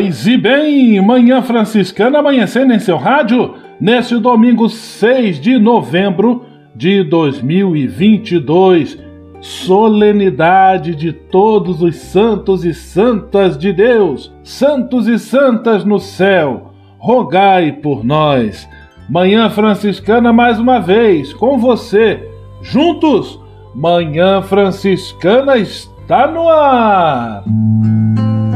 Paz e bem, Manhã Franciscana amanhecendo em seu rádio neste domingo 6 de novembro de 2022. Solenidade de todos os santos e santas de Deus, santos e santas no céu, rogai por nós. Manhã Franciscana mais uma vez com você, juntos. Manhã Franciscana está no ar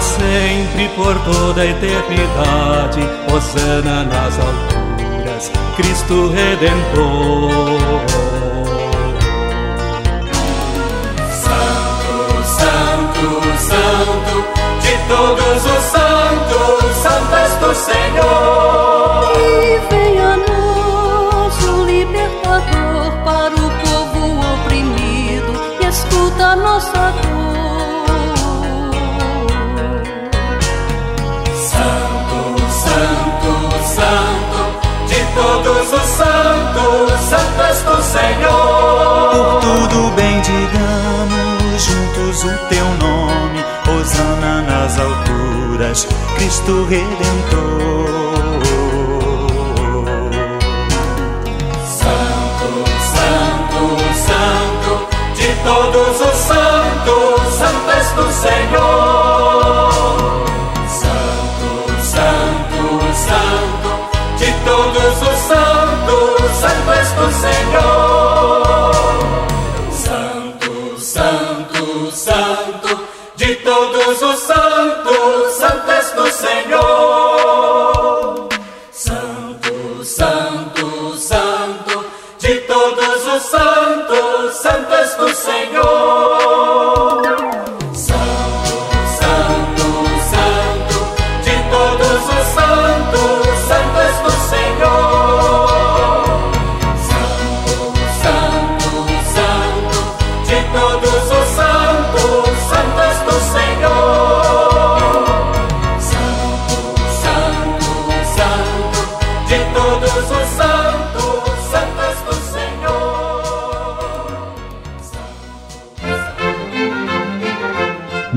Sempre por toda a eternidade, Hosana nas alturas, Cristo Redentor. Santo, Santo, Santo, de todos os santos, santas do Senhor. Cristo Redentor.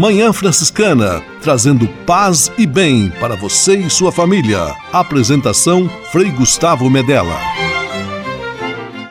Manhã Franciscana, trazendo paz e bem para você e sua família. Apresentação Frei Gustavo Medella.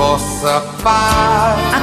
Vossa paz.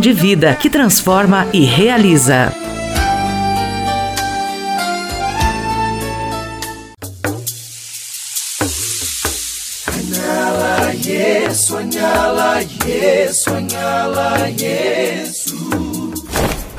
de vida que transforma e realiza. Yesu, anyala Yesu, anyala Yesu.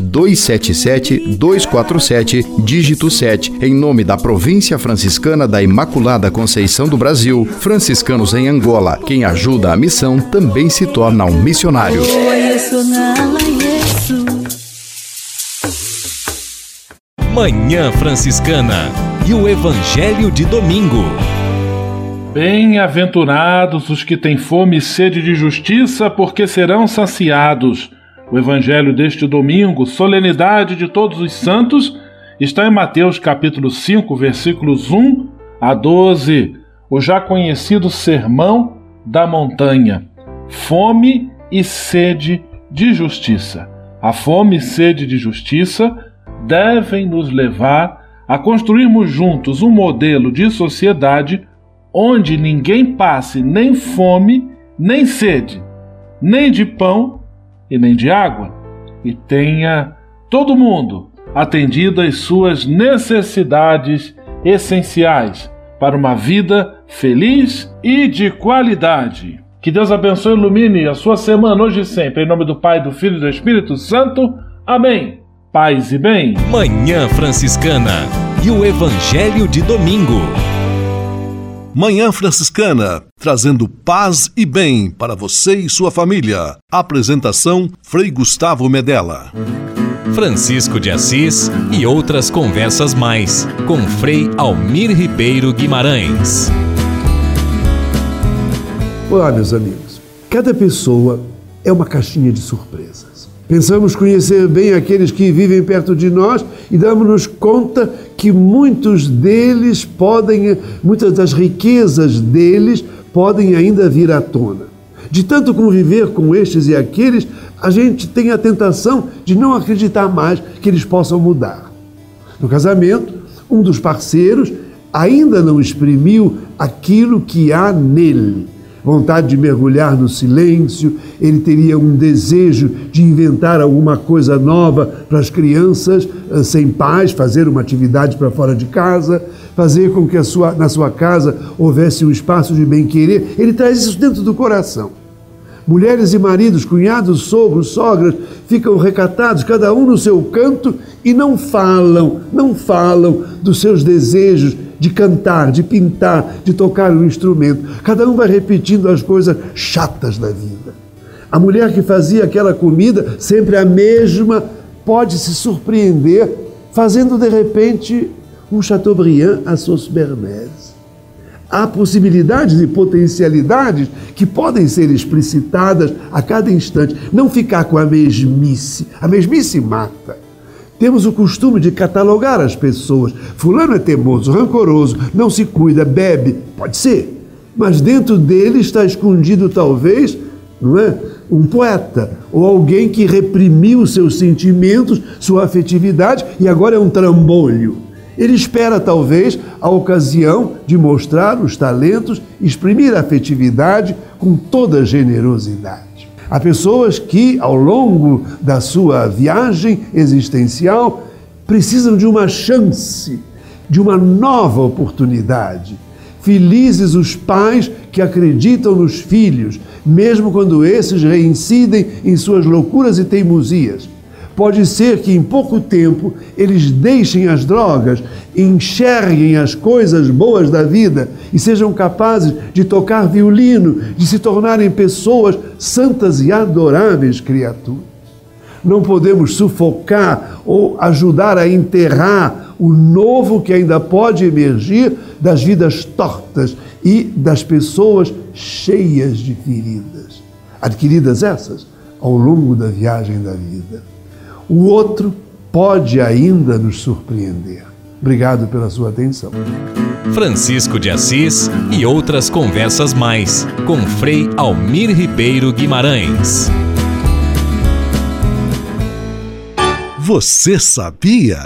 277 247 dígito 7, em nome da Província Franciscana da Imaculada Conceição do Brasil, franciscanos em Angola. Quem ajuda a missão também se torna um missionário. Manhã Franciscana e o Evangelho de Domingo. Bem-aventurados os que têm fome e sede de justiça, porque serão saciados. O evangelho deste domingo, solenidade de todos os santos, está em Mateus capítulo 5, versículos 1 a 12, o já conhecido sermão da montanha. Fome e sede de justiça. A fome e sede de justiça devem nos levar a construirmos juntos um modelo de sociedade onde ninguém passe nem fome, nem sede, nem de pão e nem de água, e tenha todo mundo atendido às suas necessidades essenciais para uma vida feliz e de qualidade. Que Deus abençoe e ilumine a sua semana hoje e sempre. Em nome do Pai, do Filho e do Espírito Santo. Amém. Paz e bem. Manhã Franciscana e o Evangelho de Domingo. Manhã Franciscana, trazendo paz e bem para você e sua família. Apresentação Frei Gustavo Medella. Francisco de Assis e outras conversas mais com Frei Almir Ribeiro Guimarães. Olá, meus amigos. Cada pessoa é uma caixinha de surpresas. Pensamos conhecer bem aqueles que vivem perto de nós e damos-nos conta que muitos deles podem, muitas das riquezas deles podem ainda vir à tona. De tanto conviver com estes e aqueles, a gente tem a tentação de não acreditar mais que eles possam mudar. No casamento, um dos parceiros ainda não exprimiu aquilo que há nele vontade de mergulhar no silêncio, ele teria um desejo de inventar alguma coisa nova para as crianças eh, sem pais, fazer uma atividade para fora de casa, fazer com que sua, na sua casa houvesse um espaço de bem-querer. Ele traz isso dentro do coração. Mulheres e maridos, cunhados, sogros, sogras, ficam recatados, cada um no seu canto, e não falam, não falam dos seus desejos de cantar, de pintar, de tocar um instrumento. Cada um vai repetindo as coisas chatas da vida. A mulher que fazia aquela comida, sempre a mesma, pode se surpreender fazendo de repente um Chateaubriand à sauce Bernays. Há possibilidades e potencialidades que podem ser explicitadas a cada instante. Não ficar com a mesmice. A mesmice mata. Temos o costume de catalogar as pessoas. Fulano é teimoso, rancoroso, não se cuida, bebe. Pode ser. Mas dentro dele está escondido, talvez, não é? Um poeta ou alguém que reprimiu seus sentimentos, sua afetividade e agora é um trambolho. Ele espera, talvez, a ocasião de mostrar os talentos, exprimir a afetividade com toda generosidade. Há pessoas que, ao longo da sua viagem existencial, precisam de uma chance, de uma nova oportunidade. Felizes os pais que acreditam nos filhos, mesmo quando esses reincidem em suas loucuras e teimosias. Pode ser que em pouco tempo eles deixem as drogas, enxerguem as coisas boas da vida e sejam capazes de tocar violino, de se tornarem pessoas santas e adoráveis criaturas. Não podemos sufocar ou ajudar a enterrar o novo que ainda pode emergir das vidas tortas e das pessoas cheias de feridas, adquiridas essas ao longo da viagem da vida o outro pode ainda nos surpreender. Obrigado pela sua atenção. Francisco de Assis e outras conversas mais com Frei Almir Ribeiro Guimarães. Você sabia?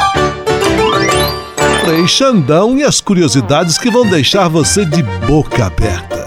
Frei Xandão e as curiosidades que vão deixar você de boca aberta.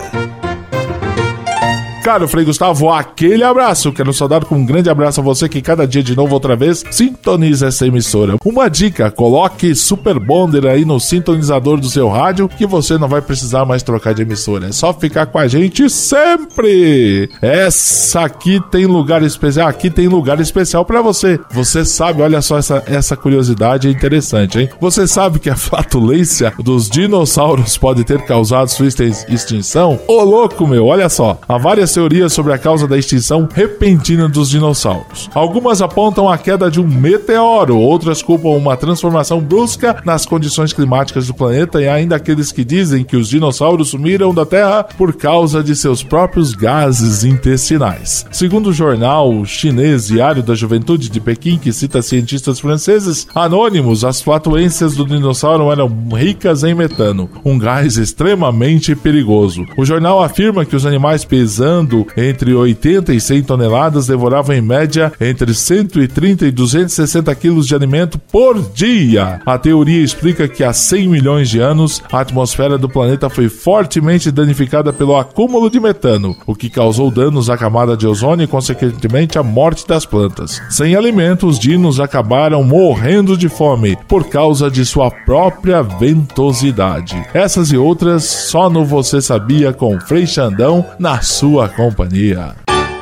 Caro Frei Gustavo, aquele abraço. Quero saudar com um grande abraço a você que cada dia de novo, outra vez, sintoniza essa emissora. Uma dica: coloque Super Bonder aí no sintonizador do seu rádio que você não vai precisar mais trocar de emissora. É só ficar com a gente sempre. Essa aqui tem lugar especial. Aqui tem lugar especial para você. Você sabe, olha só essa, essa curiosidade interessante, hein? Você sabe que a flatulência dos dinossauros pode ter causado sua extinção? Ô louco, meu, olha só. Há várias teorias sobre a causa da extinção repentina dos dinossauros. Algumas apontam a queda de um meteoro, outras culpam uma transformação brusca nas condições climáticas do planeta e ainda aqueles que dizem que os dinossauros sumiram da Terra por causa de seus próprios gases intestinais. Segundo o jornal chinês Diário da Juventude de Pequim, que cita cientistas franceses anônimos, as flatulências do dinossauro eram ricas em metano, um gás extremamente perigoso. O jornal afirma que os animais pesando pesando entre 80 e 100 toneladas, devoravam em média entre 130 e 260 quilos de alimento por dia. A teoria explica que há 100 milhões de anos, a atmosfera do planeta foi fortemente danificada pelo acúmulo de metano, o que causou danos à camada de ozônio e, consequentemente, a morte das plantas. Sem alimento, os dinos acabaram morrendo de fome por causa de sua própria ventosidade. Essas e outras só no Você Sabia com Frei Xandão na sua companhia.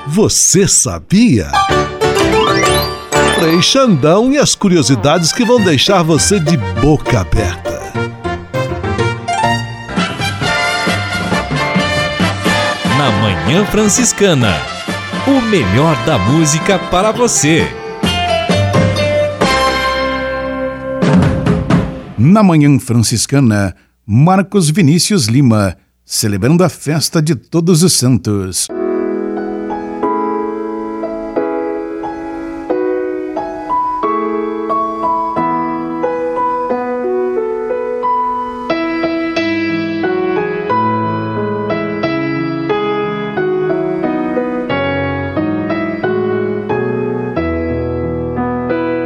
Você sabia? Frei Xandão e as curiosidades que vão deixar você de boca aberta. Na Manhã Franciscana, o melhor da música para você. Na Manhã Franciscana, Marcos Vinícius Lima celebrando a festa de Todos os Santos.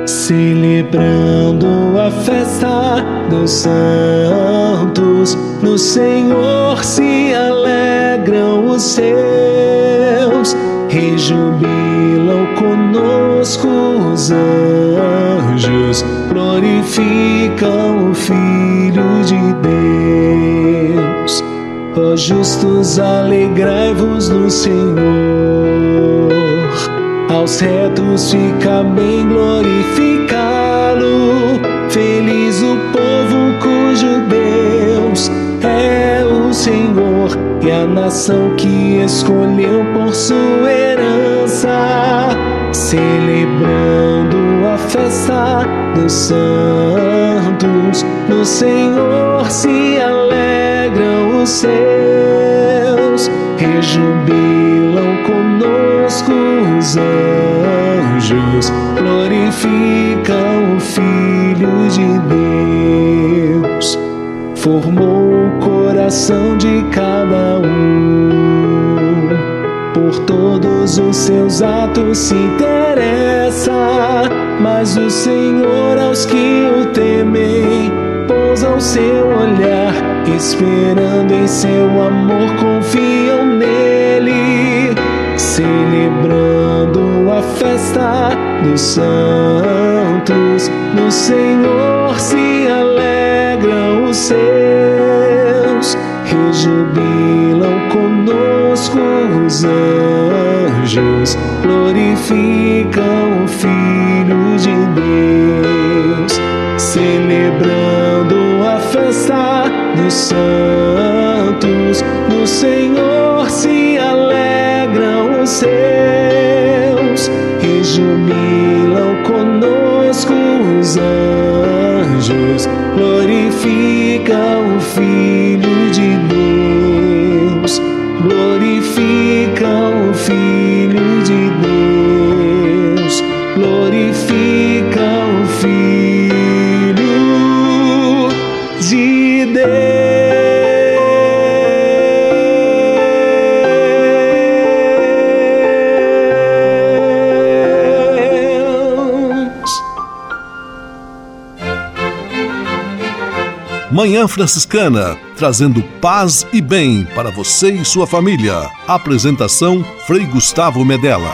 Celebrando a festa dos santos, no Senhor se alegram os seus, rejubilam conosco os anjos, glorificam o Filho de Deus. Ó justos, alegrai-vos no Senhor aos retos fica bem glorificá-lo. Cujo Deus é o Senhor e a nação que escolheu por sua herança, celebrando a festa dos santos. No Senhor se alegram os seus, rejubilam conosco os anjos, glorificam o Filho de Deus. Formou o coração de cada um, por todos os seus atos se interessa, mas o Senhor aos que o temem pousa o seu olhar, esperando em seu amor, confiam nele, celebrando a festa dos santos. No Senhor se alegram os seus, rejubilam conosco os anjos, glorificam o Filho de Deus, celebrando a festa dos santos. No Senhor se alegram os seus, rejubilam conosco os anjos, glorificam o Filho Manhã Franciscana, trazendo paz e bem para você e sua família. Apresentação Frei Gustavo Medella.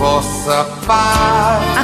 Vossa paz.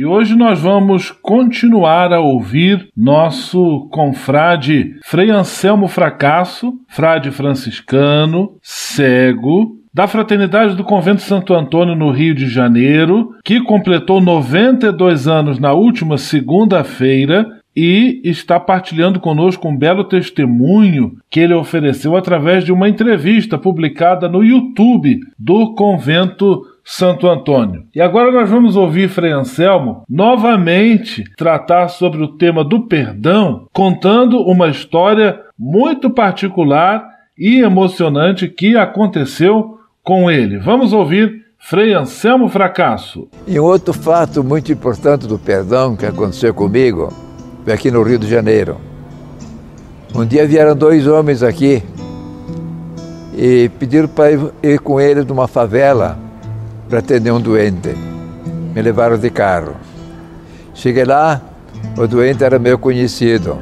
E hoje nós vamos continuar a ouvir nosso confrade Frei Anselmo Fracasso, frade franciscano, cego, da Fraternidade do Convento Santo Antônio no Rio de Janeiro, que completou 92 anos na última segunda-feira e está partilhando conosco um belo testemunho que ele ofereceu através de uma entrevista publicada no YouTube do Convento Santo Antônio. E agora nós vamos ouvir Frei Anselmo novamente tratar sobre o tema do perdão, contando uma história muito particular e emocionante que aconteceu com ele. Vamos ouvir Frei Anselmo Fracasso. E um outro fato muito importante do perdão que aconteceu comigo aqui no Rio de Janeiro. Um dia vieram dois homens aqui e pediram para ir com eles numa favela para atender um doente. Me levaram de carro. Cheguei lá, o doente era meu conhecido.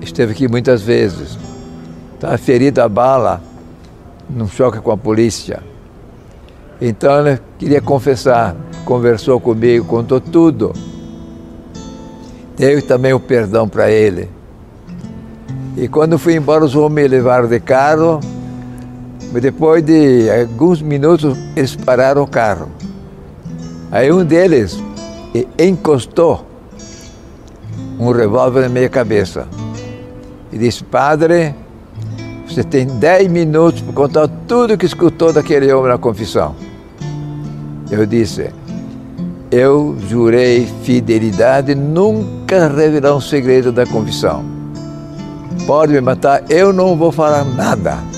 Esteve aqui muitas vezes. Estava ferido a bala num choque com a polícia. Então ele queria confessar, conversou comigo, contou tudo. Dei também o perdão para ele. E quando fui embora, os homens me levaram de carro. Mas depois de alguns minutos, eles pararam o carro. Aí um deles encostou um revólver na minha cabeça. E disse, padre, você tem dez minutos para contar tudo que escutou daquele homem na confissão. Eu disse, eu jurei fidelidade, nunca revelar um segredo da confissão. Pode me matar, eu não vou falar nada.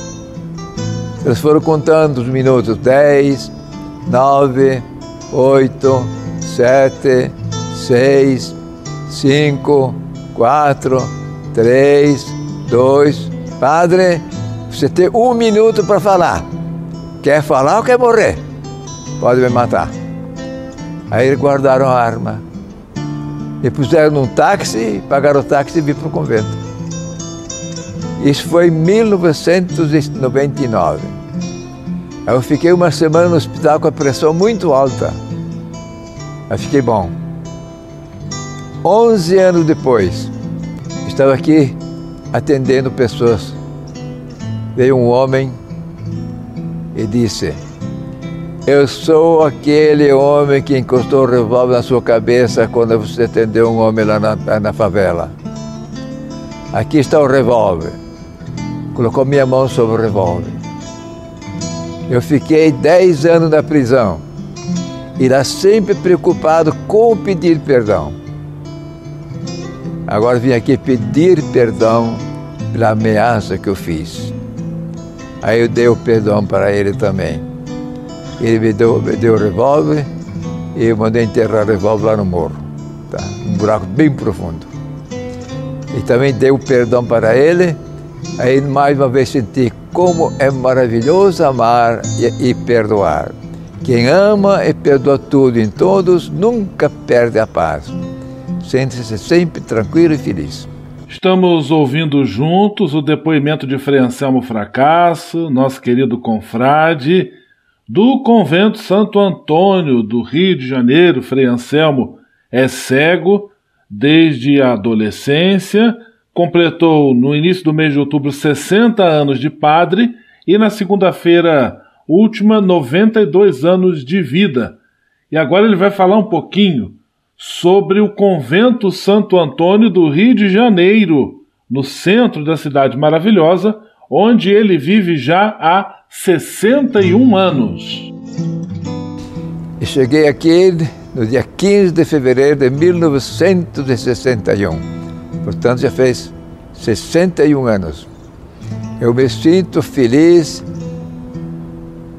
Eles foram contando os minutos: dez, nove, oito, sete, seis, cinco, quatro, três, dois. Padre, você tem um minuto para falar. Quer falar ou quer morrer? Pode me matar. Aí eles guardaram a arma. E puseram num táxi, pagaram o táxi e vim para o convento. Isso foi em 1999. Eu fiquei uma semana no hospital com a pressão muito alta. Mas fiquei bom. 11 anos depois, estava aqui atendendo pessoas. Veio um homem e disse: Eu sou aquele homem que encostou o revólver na sua cabeça quando você atendeu um homem lá na, na favela. Aqui está o revólver. Colocou minha mão sobre o revólver. Eu fiquei 10 anos na prisão. Lá sempre preocupado com pedir perdão. Agora vim aqui pedir perdão pela ameaça que eu fiz. Aí eu dei o perdão para ele também. Ele me deu, me deu o revólver e eu mandei enterrar o revólver lá no morro. Tá? Um buraco bem profundo. E também dei o perdão para ele. Aí mais uma vez senti como é maravilhoso amar e, e perdoar. Quem ama e perdoa tudo em todos nunca perde a paz. Sente-se sempre tranquilo e feliz. Estamos ouvindo juntos o depoimento de Frei Anselmo Fracasso, nosso querido confrade, do convento Santo Antônio do Rio de Janeiro. Frei Anselmo é cego desde a adolescência, completou no início do mês de outubro 60 anos de padre e na segunda-feira última 92 anos de vida. E agora ele vai falar um pouquinho sobre o convento Santo Antônio do Rio de Janeiro, no centro da cidade maravilhosa, onde ele vive já há 61 anos. E cheguei aqui no dia 15 de fevereiro de 1961. Portanto, já fez 61 anos. Eu me sinto feliz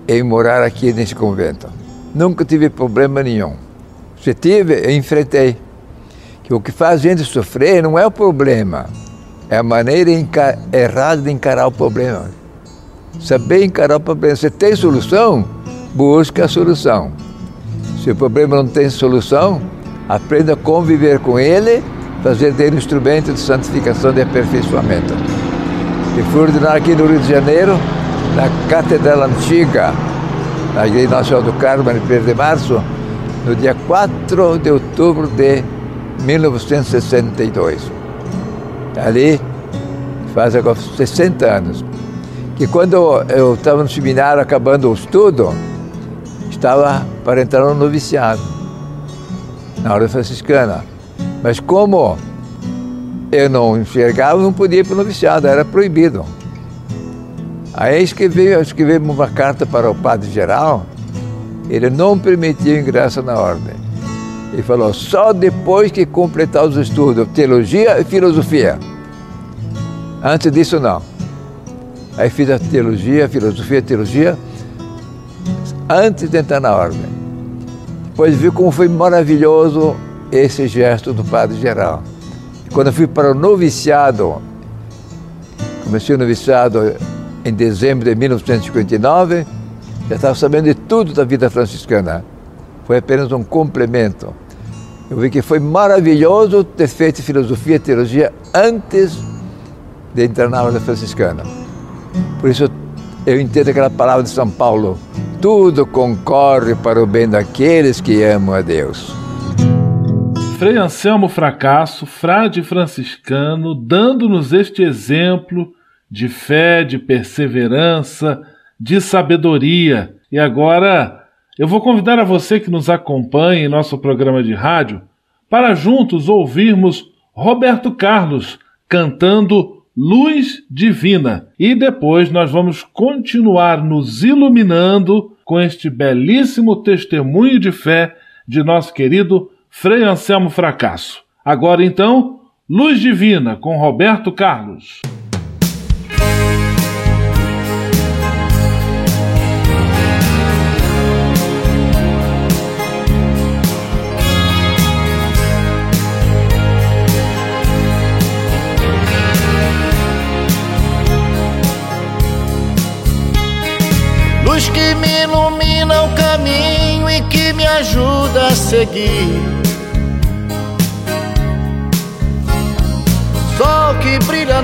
em morar aqui nesse convento. Nunca tive problema nenhum. Se tive, eu enfrentei. Que o que faz a gente sofrer não é o problema, é a maneira errada de encarar o problema. Saber encarar o problema. Se tem solução, busca a solução. Se o problema não tem solução, aprenda a conviver com ele, um instrumento de santificação e aperfeiçoamento. E fui ordenado aqui no Rio de Janeiro, na Catedral Antiga, na Igreja Nacional do Carmo, em 1 de março, no dia 4 de outubro de 1962. Ali faz agora 60 anos. Que quando eu estava no seminário acabando o estudo, estava para entrar no noviciado, na ordem franciscana. Mas como eu não enxergava, não podia ir para o noviciado, era proibido. Aí escrevi, escrevi uma carta para o padre geral, ele não permitiu ingresso na ordem. Ele falou, só depois que completar os estudos, teologia e filosofia. Antes disso, não. Aí fiz a teologia, filosofia, teologia, antes de entrar na ordem. Depois vi como foi maravilhoso esse gesto do Padre Geral. Quando eu fui para o noviciado, comecei o noviciado em dezembro de 1959, já estava sabendo de tudo da vida franciscana. Foi apenas um complemento. Eu vi que foi maravilhoso ter feito filosofia e teologia antes de entrar na ordem franciscana. Por isso eu entendo aquela palavra de São Paulo: tudo concorre para o bem daqueles que amam a Deus. Frei Anselmo Fracasso, frade franciscano, dando-nos este exemplo de fé, de perseverança, de sabedoria. E agora eu vou convidar a você que nos acompanha em nosso programa de rádio para juntos ouvirmos Roberto Carlos cantando Luz Divina. E depois nós vamos continuar nos iluminando com este belíssimo testemunho de fé de nosso querido Frei Anselmo Fracasso. Agora então, Luz Divina com Roberto Carlos. luz que me ilumina o caminho e que me ajuda a seguir.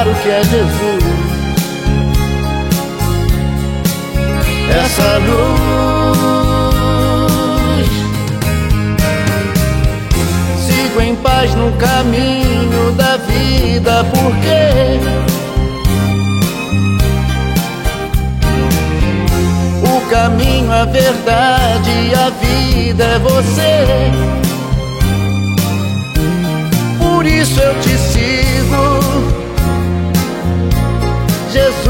é claro que é Jesus. Essa luz, sigo em paz no caminho da vida, porque caminho, a verdade e a vida é você. Por isso eu te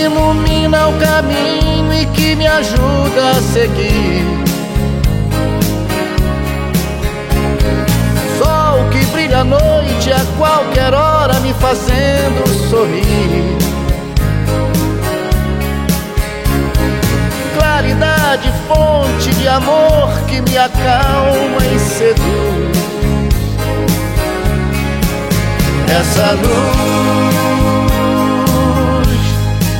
ilumina o caminho e que me ajuda a seguir. Sol que brilha à noite a qualquer hora, me fazendo sorrir. Claridade, fonte de amor que me acalma e seduz. Essa luz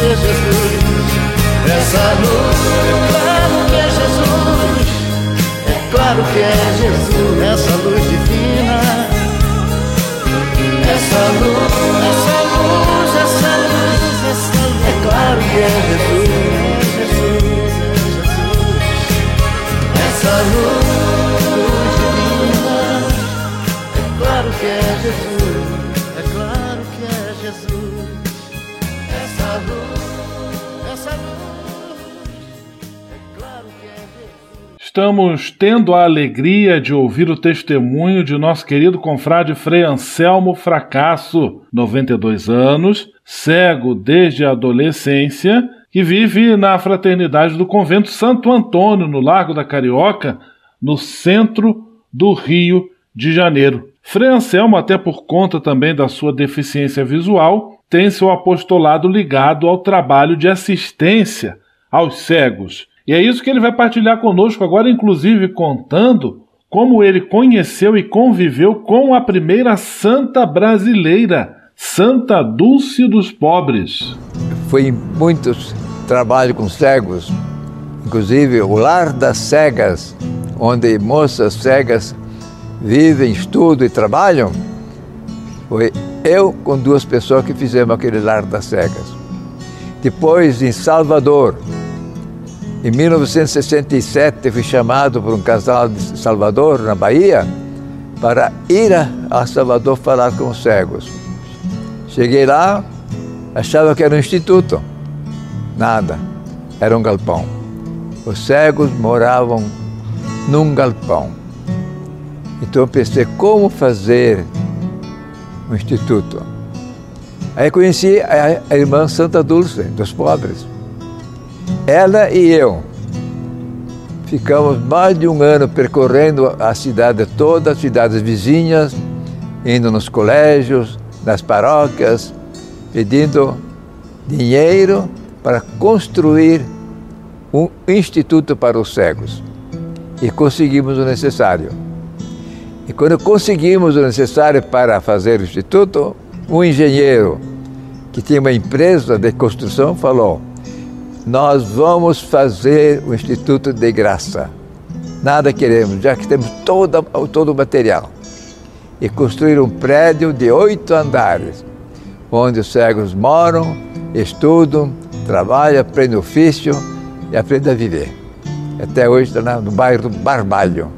ser Jesus. Essa luz, claro que é Jesus, é claro que é Jesus, essa luz divina. Essa luz, essa luz, essa luz, essa luz, é claro que é é é Jesus. Essa luz divina, é claro que é Jesus, Estamos tendo a alegria de ouvir o testemunho de nosso querido confrade Frei Anselmo Fracasso, 92 anos, cego desde a adolescência, que vive na fraternidade do convento Santo Antônio, no Largo da Carioca, no centro do Rio de Janeiro. Frei Anselmo, até por conta também da sua deficiência visual, tem seu apostolado ligado ao trabalho de assistência aos cegos. E é isso que ele vai partilhar conosco agora, inclusive contando como ele conheceu e conviveu com a primeira santa brasileira, Santa Dulce dos Pobres. Fui em muitos trabalhos com cegos, inclusive o Lar das Cegas, onde moças cegas vivem, estudam e trabalham. Foi eu com duas pessoas que fizemos aquele Lar das Cegas. Depois, em Salvador, em 1967, fui chamado por um casal de Salvador, na Bahia, para ir a Salvador falar com os cegos. Cheguei lá, achava que era um instituto. Nada, era um galpão. Os cegos moravam num galpão. Então eu pensei, como fazer um instituto? Aí conheci a, irmã Santa Dulce, dos pobres. Ela e eu ficamos mais de um ano percorrendo a cidade toda, as cidades vizinhas, indo nos colégios, nas paróquias, pedindo dinheiro para construir um instituto para os cegos. E conseguimos o necessário. E quando conseguimos o necessário para fazer o instituto, um engenheiro que tinha uma empresa de construção falou: nós vamos fazer o Instituto de Graça. Nada queremos, já que temos todo, todo o material. E construir um prédio de oito andares, onde os cegos moram, estudam, trabalham, aprendem ofício e aprendem a viver. Até hoje está no bairro do Barbalho.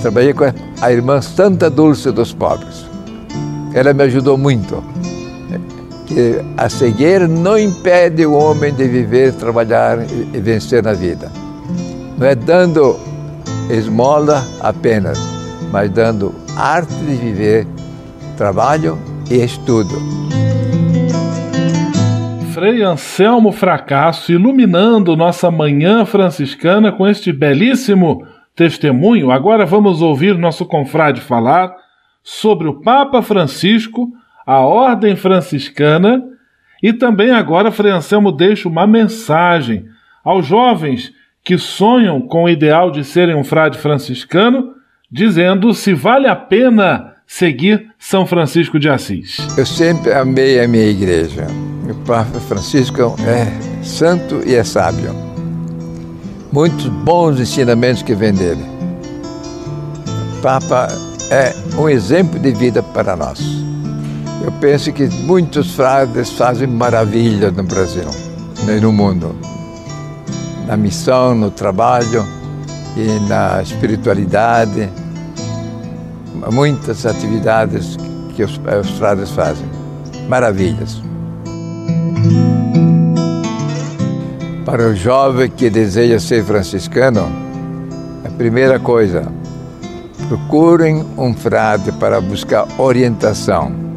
Trabalhei com a irmã Santa Dulce dos Pobres. Ela me ajudou muito que a cegueira não impede o homem de viver, trabalhar e vencer na vida. Não é dando esmola apenas, mas dando arte de viver, trabalho e estudo. Frei Anselmo Fracasso iluminando nossa manhã franciscana com este belíssimo testemunho. Agora vamos ouvir nosso confrade falar sobre o Papa Francisco a Ordem Franciscana e também agora Frei Anselmo deixa uma mensagem aos jovens que sonham com o ideal de serem um frade franciscano, dizendo se vale a pena seguir São Francisco de Assis. Eu sempre amei a minha igreja. O Papa Francisco é santo e é sábio. Muitos bons ensinamentos que vem dele. O Papa é um exemplo de vida para nós. Eu penso que muitos frades fazem maravilha no Brasil e no mundo. Na missão, no trabalho e na espiritualidade. Muitas atividades que os, os frades fazem. Maravilhas. Para o jovem que deseja ser franciscano, a primeira coisa, procurem um frade para buscar orientação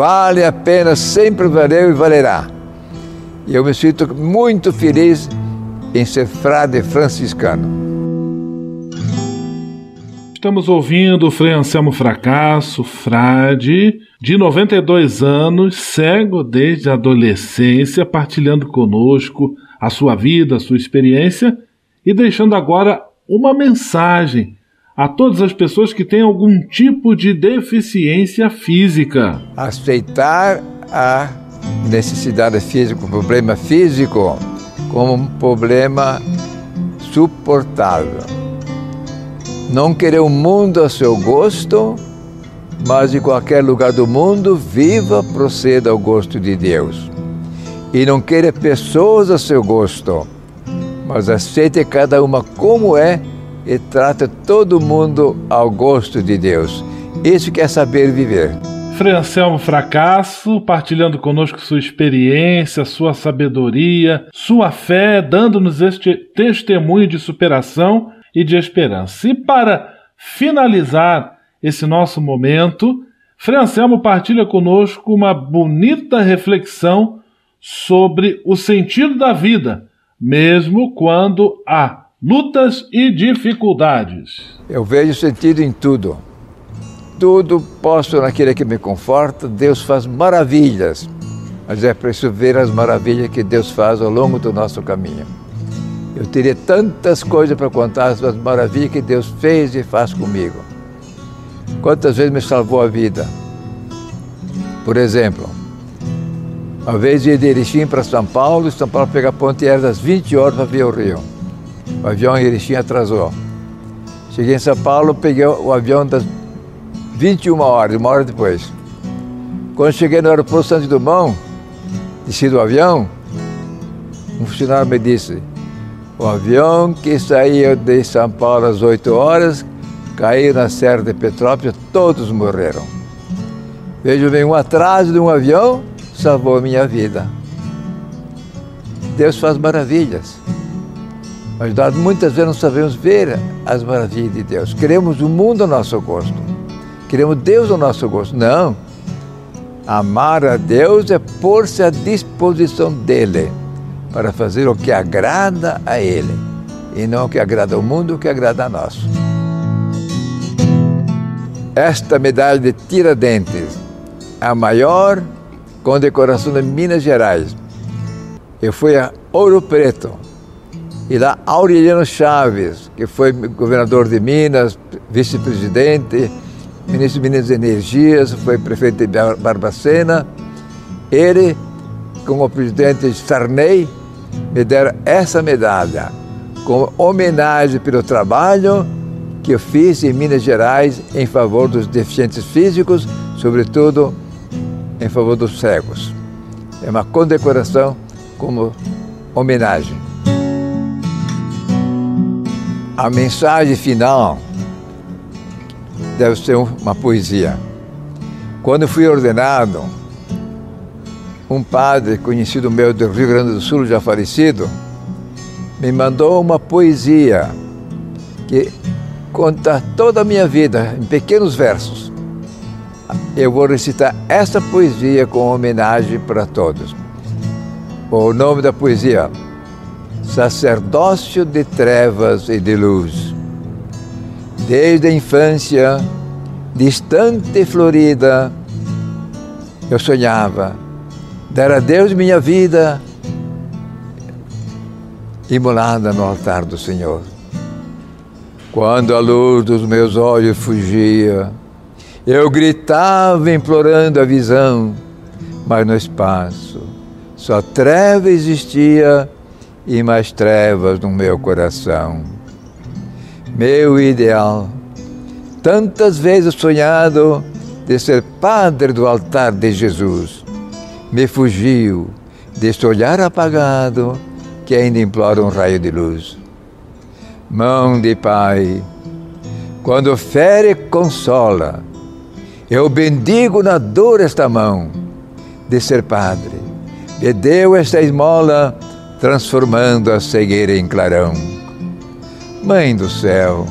Vale a pena, sempre valeu e valerá. E eu me sinto muito feliz em ser frade franciscano. Estamos ouvindo o Frei Anselmo Fracasso, frade de 92 anos, cego desde a adolescência, partilhando conosco a sua vida, a sua experiência e deixando agora uma mensagem a todas as pessoas que têm algum tipo de deficiência física. Aceitar a necessidade física, o problema físico, como um problema suportável. Não querer o mundo a seu gosto, mas em qualquer lugar do mundo, viva, proceda ao gosto de Deus. E não querer pessoas a seu gosto, mas aceite cada uma como é e trata todo mundo ao gosto de Deus. Isso que é saber viver. Frei Anselmo Fracasso, partilhando conosco sua experiência, sua sabedoria, sua fé, dando-nos este testemunho de superação e de esperança. E para finalizar esse nosso momento, Frei Anselmo partilha conosco uma bonita reflexão sobre o sentido da vida, mesmo quando há lutas e dificuldades. Eu vejo sentido em tudo. Tudo posso naquele que me conforta. Deus faz maravilhas, mas é preciso ver as maravilhas que Deus faz ao longo do nosso caminho. Eu teria tantas coisas para contar, as maravilhas que Deus fez e faz comigo. Quantas vezes me salvou a vida? Por exemplo, uma vez ia de Erechim para São Paulo, São Paulo pegar a ponte era das 20 horas para ver o Rio. O avião em Erechim atrasou. Cheguei em São Paulo, peguei o avião das 21 horas, uma hora depois. Quando cheguei no aeroporto Santos Dumont, desci do avião, um funcionário me disse, o avião que saiu de São Paulo às 8 horas caiu na Serra de Petrópolis, todos morreram. Vejo bem, um atraso de um avião salvou minha vida. Deus faz maravilhas. Mas nós muitas vezes não sabemos ver as maravilhas de Deus. Queremos o mundo ao nosso gosto. Queremos Deus ao nosso gosto. Não. Amar a Deus é pôr-se à disposição dEle para fazer o que agrada a Ele e não o que agrada ao mundo, o que agrada a nós. Esta medalha de Tiradentes, a maior condecoração de Minas Gerais. Eu fui a Ouro Preto, e lá Aureliano Chaves, que foi governador de Minas, vice-presidente, ministro de Minas e Energias, foi prefeito de Barbacena. Ele, com o presidente Sarney, me deram essa medalha como homenagem pelo trabalho que eu fiz em Minas Gerais em favor dos deficientes físicos, sobretudo em favor dos cegos. É uma condecoração como homenagem. A mensagem final deve ser uma poesia. Quando fui ordenado, um padre conhecido meu do Rio Grande do Sul, já falecido, me mandou uma poesia que conta toda a minha vida em pequenos versos. Eu vou recitar essa poesia com homenagem para todos. O nome da poesia sacerdócio de trevas e de luz. Desde a infância, distante e florida, eu sonhava dar a Deus minha vida imolada no altar do Senhor. Quando a luz dos meus olhos fugia, eu gritava implorando a visão, mas no espaço só treva existia e mais trevas no meu coração. Meu ideal, tantas vezes sonhado de ser padre do altar de Jesus, me fugiu deste olhar apagado que ainda implora um raio de luz. Mão de Pai, quando fere consola, eu bendigo na dor esta mão de ser padre. Me deu esta esmola transformando a cegueira em clarão. Mãe do céu,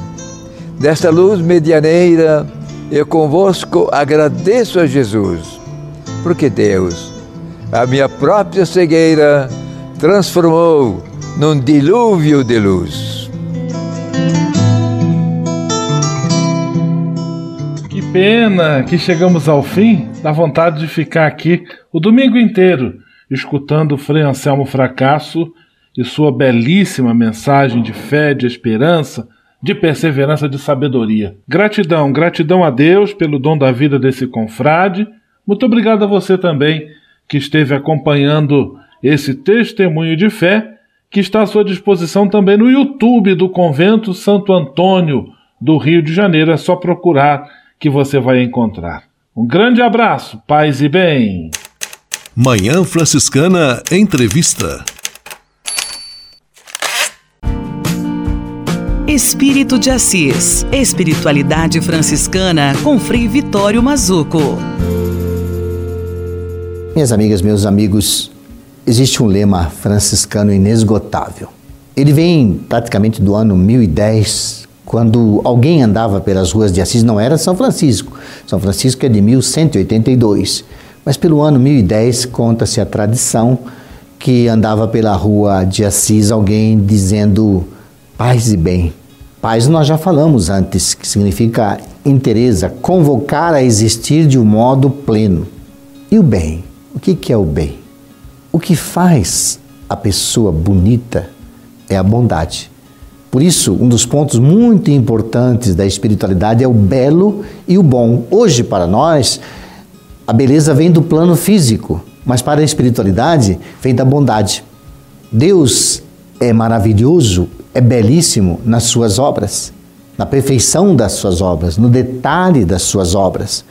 desta luz medianeira, eu convosco agradeço a Jesus, porque Deus, a minha própria cegueira, transformou num dilúvio de luz. Que pena que chegamos ao fim, dá vontade de ficar aqui o domingo inteiro escutando Frei Anselmo Fracasso de sua belíssima mensagem de fé, de esperança, de perseverança, de sabedoria. Gratidão, gratidão a Deus pelo dom da vida desse confrade. Muito obrigado a você também que esteve acompanhando esse testemunho de fé, que está à sua disposição também no YouTube do Convento Santo Antônio do Rio de Janeiro. É só procurar que você vai encontrar. Um grande abraço, paz e bem. Manhã Franciscana Entrevista. Espírito de Assis. Espiritualidade franciscana com Frei Vitório Mazuco. Minhas amigas, meus amigos, existe um lema franciscano inesgotável. Ele vem praticamente do ano 1010, quando alguém andava pelas ruas de Assis, não era São Francisco. São Francisco é de 1182. Mas pelo ano 1010 conta-se a tradição que andava pela rua de Assis alguém dizendo paz e bem. Paz nós já falamos antes, que significa interesa, convocar a existir de um modo pleno. E o bem? O que, que é o bem? O que faz a pessoa bonita é a bondade. Por isso, um dos pontos muito importantes da espiritualidade é o belo e o bom. Hoje, para nós, a beleza vem do plano físico, mas para a espiritualidade vem da bondade. Deus é maravilhoso é belíssimo nas suas obras, na perfeição das suas obras, no detalhe das suas obras.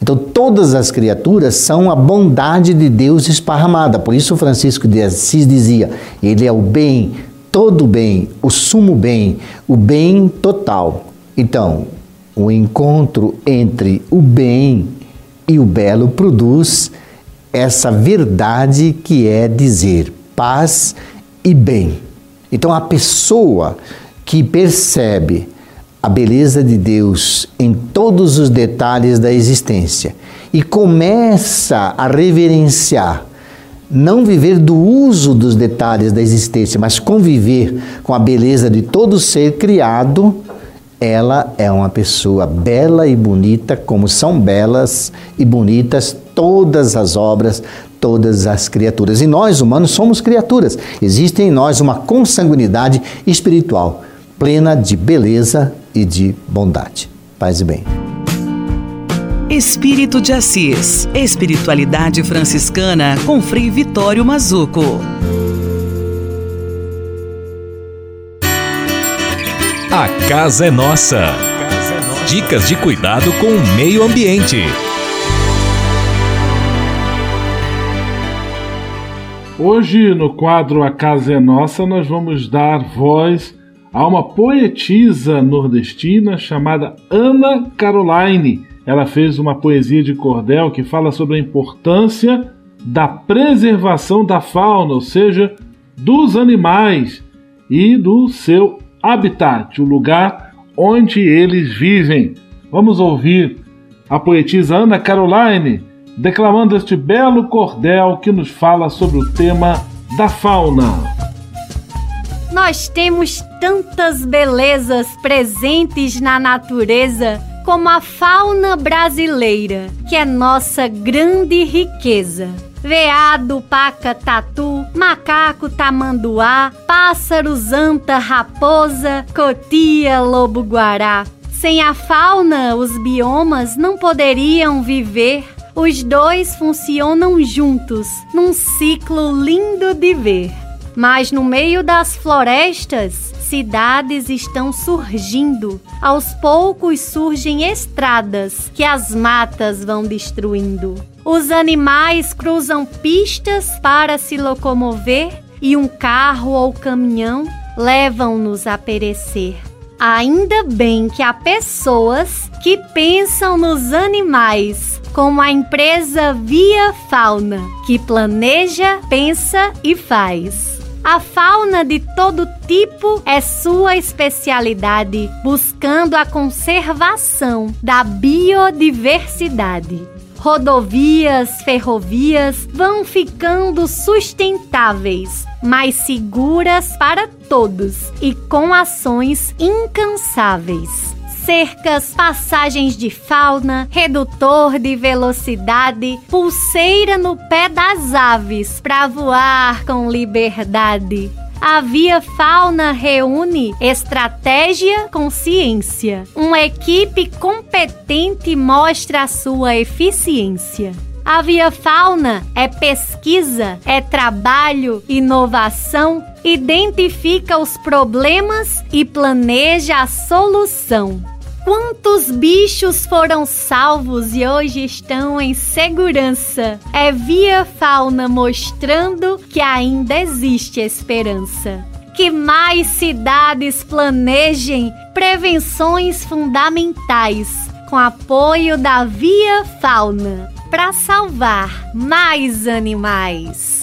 Então, todas as criaturas são a bondade de Deus esparramada. Por isso, Francisco de Assis dizia: Ele é o bem, todo bem, o sumo bem, o bem total. Então, o encontro entre o bem e o belo produz essa verdade que é dizer paz e bem. Então, a pessoa que percebe a beleza de Deus em todos os detalhes da existência e começa a reverenciar, não viver do uso dos detalhes da existência, mas conviver com a beleza de todo ser criado, ela é uma pessoa bela e bonita, como são belas e bonitas todas as obras, todas as criaturas. E nós, humanos, somos criaturas. Existe em nós uma consanguinidade espiritual, plena de beleza e de bondade. Paz e bem. Espírito de Assis. Espiritualidade franciscana com Frei Vitório Mazuco. A casa é nossa. Dicas de cuidado com o meio ambiente. Hoje, no quadro A Casa é Nossa, nós vamos dar voz a uma poetisa nordestina chamada Ana Caroline. Ela fez uma poesia de cordel que fala sobre a importância da preservação da fauna, ou seja, dos animais e do seu habitat, o lugar onde eles vivem. Vamos ouvir a poetisa Ana Caroline declamando este belo cordel que nos fala sobre o tema da fauna. Nós temos tantas belezas presentes na natureza, como a fauna brasileira, que é nossa grande riqueza. Veado, paca, tatu, macaco, tamanduá, pássaro, zanta, raposa, cotia, lobo-guará. Sem a fauna, os biomas não poderiam viver os dois funcionam juntos, num ciclo lindo de ver. Mas no meio das florestas, cidades estão surgindo. Aos poucos surgem estradas que as matas vão destruindo. Os animais cruzam pistas para se locomover e um carro ou caminhão levam-nos a perecer. Ainda bem que há pessoas que pensam nos animais como a empresa Via Fauna, que planeja, pensa e faz. A fauna de todo tipo é sua especialidade, buscando a conservação da biodiversidade. Rodovias, ferrovias vão ficando sustentáveis, mais seguras para todos e com ações incansáveis cercas, passagens de fauna, redutor de velocidade, pulseira no pé das aves para voar com liberdade. A Via Fauna reúne estratégia com ciência. Uma equipe competente mostra a sua eficiência. A Via Fauna é pesquisa, é trabalho, inovação, identifica os problemas e planeja a solução. Quantos bichos foram salvos e hoje estão em segurança? É Via Fauna mostrando que ainda existe esperança. Que mais cidades planejem prevenções fundamentais com apoio da Via Fauna para salvar mais animais.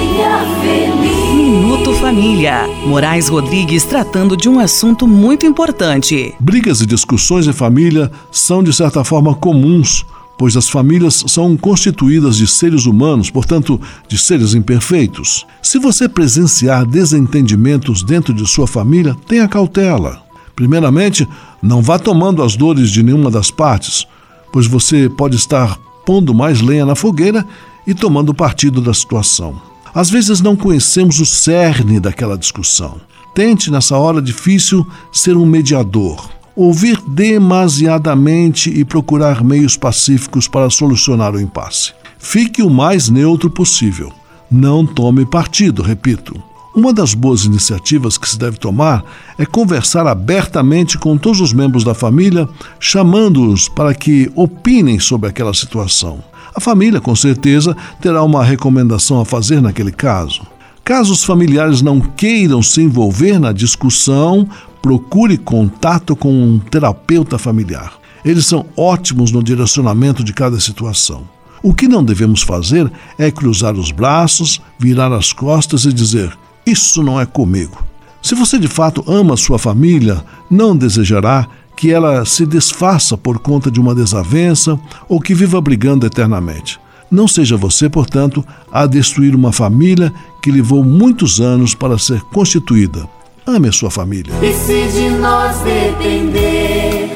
Minuto Família. Moraes Rodrigues tratando de um assunto muito importante. Brigas e discussões em família são, de certa forma, comuns, pois as famílias são constituídas de seres humanos, portanto, de seres imperfeitos. Se você presenciar desentendimentos dentro de sua família, tenha cautela. Primeiramente, não vá tomando as dores de nenhuma das partes, pois você pode estar pondo mais lenha na fogueira e tomando partido da situação. Às vezes não conhecemos o cerne daquela discussão. Tente, nessa hora difícil, ser um mediador. Ouvir demasiadamente e procurar meios pacíficos para solucionar o impasse. Fique o mais neutro possível. Não tome partido, repito. Uma das boas iniciativas que se deve tomar é conversar abertamente com todos os membros da família, chamando-os para que opinem sobre aquela situação. A família, com certeza, terá uma recomendação a fazer naquele caso. Caso os familiares não queiram se envolver na discussão, procure contato com um terapeuta familiar. Eles são ótimos no direcionamento de cada situação. O que não devemos fazer é cruzar os braços, virar as costas e dizer: Isso não é comigo. Se você de fato ama sua família, não desejará que ela se desfaça por conta de uma desavença ou que viva brigando eternamente. Não seja você, portanto, a destruir uma família que levou muitos anos para ser constituída. Ame a sua família. E se de nós depender,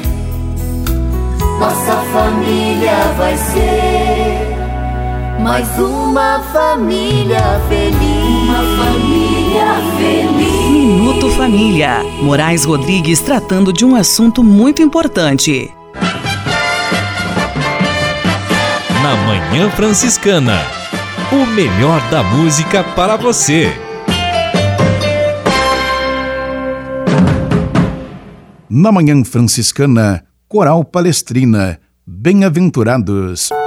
nossa família vai ser mais uma família feliz. Uma família. Minuto Família. Moraes Rodrigues tratando de um assunto muito importante. Na Manhã Franciscana. O melhor da música para você. Na Manhã Franciscana, Coral Palestrina. Bem-aventurados. Bem-aventurados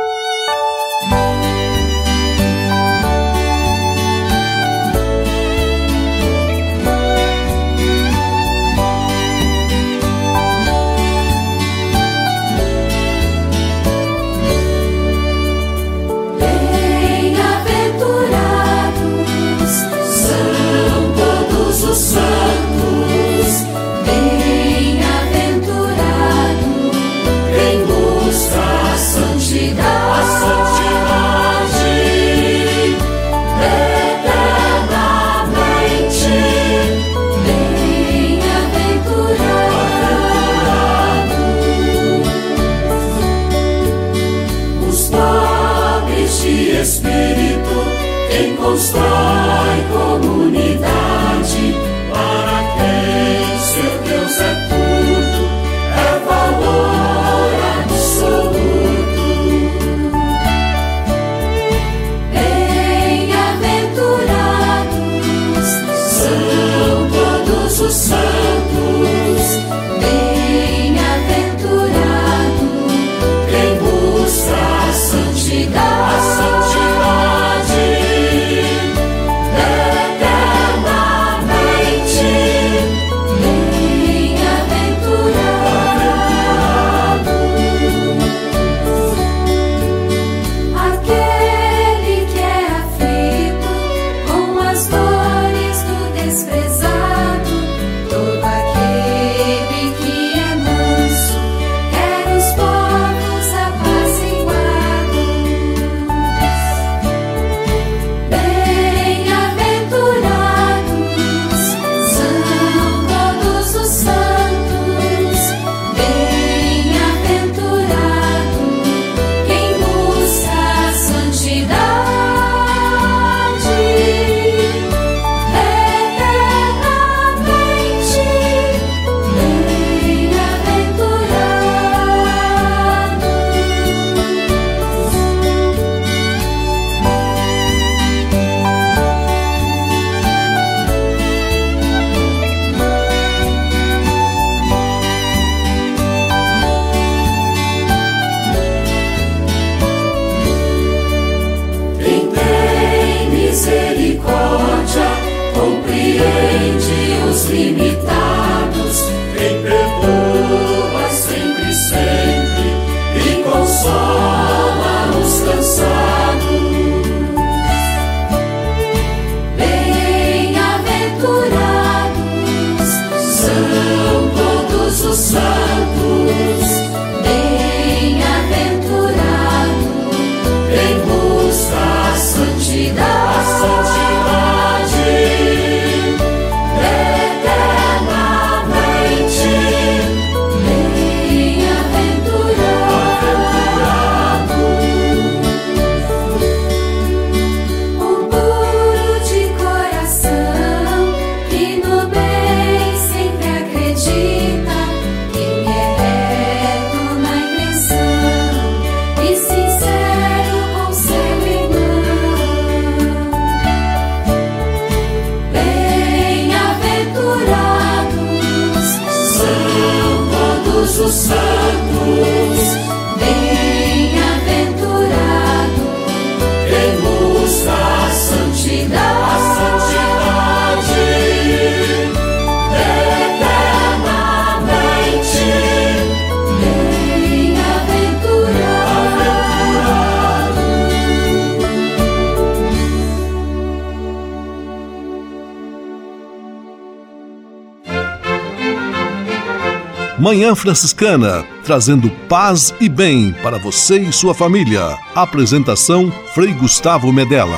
Manhã Franciscana, trazendo paz e bem para você e sua família. Apresentação Frei Gustavo Medella.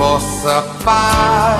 Vossa paz.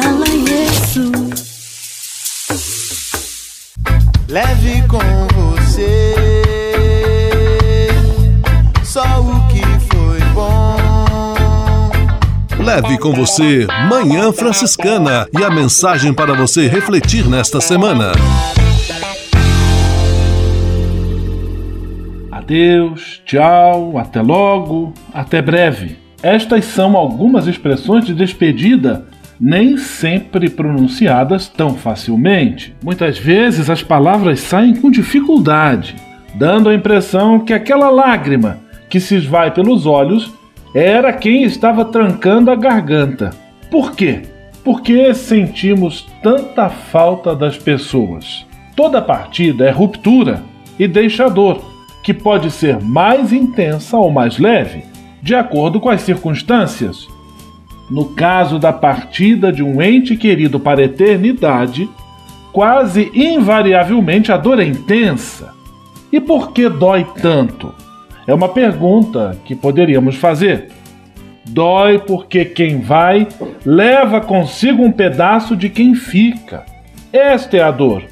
Leve com você Manhã Franciscana e a mensagem para você refletir nesta semana. Adeus, tchau, até logo, até breve. Estas são algumas expressões de despedida, nem sempre pronunciadas tão facilmente. Muitas vezes as palavras saem com dificuldade, dando a impressão que aquela lágrima que se esvai pelos olhos era quem estava trancando a garganta. Por quê? Porque sentimos tanta falta das pessoas. Toda partida é ruptura e deixa dor, que pode ser mais intensa ou mais leve, de acordo com as circunstâncias. No caso da partida de um ente querido para a eternidade, quase invariavelmente a dor é intensa. E por que dói tanto? É uma pergunta que poderíamos fazer. Dói porque quem vai leva consigo um pedaço de quem fica. Esta é a dor.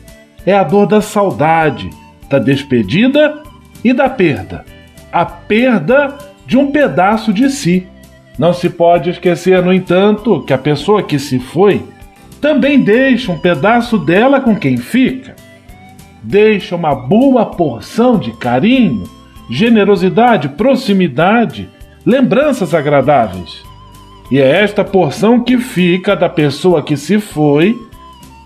É a dor da saudade, da despedida e da perda. A perda de um pedaço de si. Não se pode esquecer, no entanto, que a pessoa que se foi também deixa um pedaço dela com quem fica. Deixa uma boa porção de carinho, generosidade, proximidade, lembranças agradáveis. E é esta porção que fica da pessoa que se foi,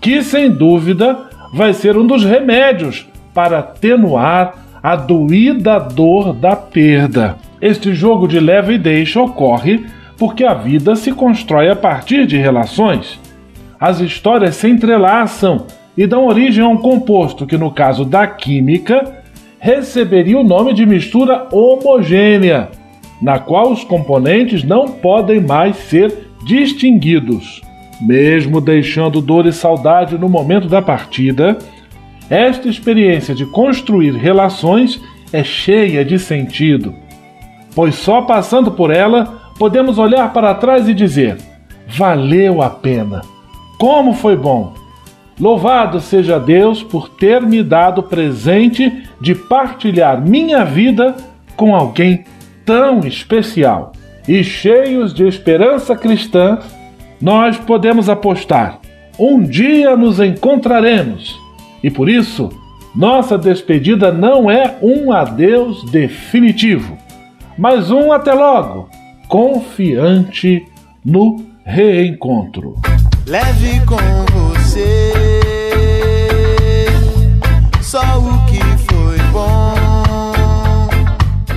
que sem dúvida vai ser um dos remédios para atenuar a doída dor da perda. Este jogo de leva e deixa ocorre porque a vida se constrói a partir de relações. As histórias se entrelaçam e dão origem a um composto que, no caso da química, receberia o nome de mistura homogênea, na qual os componentes não podem mais ser distinguidos. Mesmo deixando dor e saudade no momento da partida, esta experiência de construir relações é cheia de sentido pois só passando por ela podemos olhar para trás e dizer: valeu a pena. Como foi bom! Louvado seja Deus por ter me dado o presente de partilhar minha vida com alguém tão especial. E cheios de esperança cristã, nós podemos apostar: um dia nos encontraremos. E por isso, nossa despedida não é um adeus definitivo, mas um até logo, confiante no reencontro. Leve com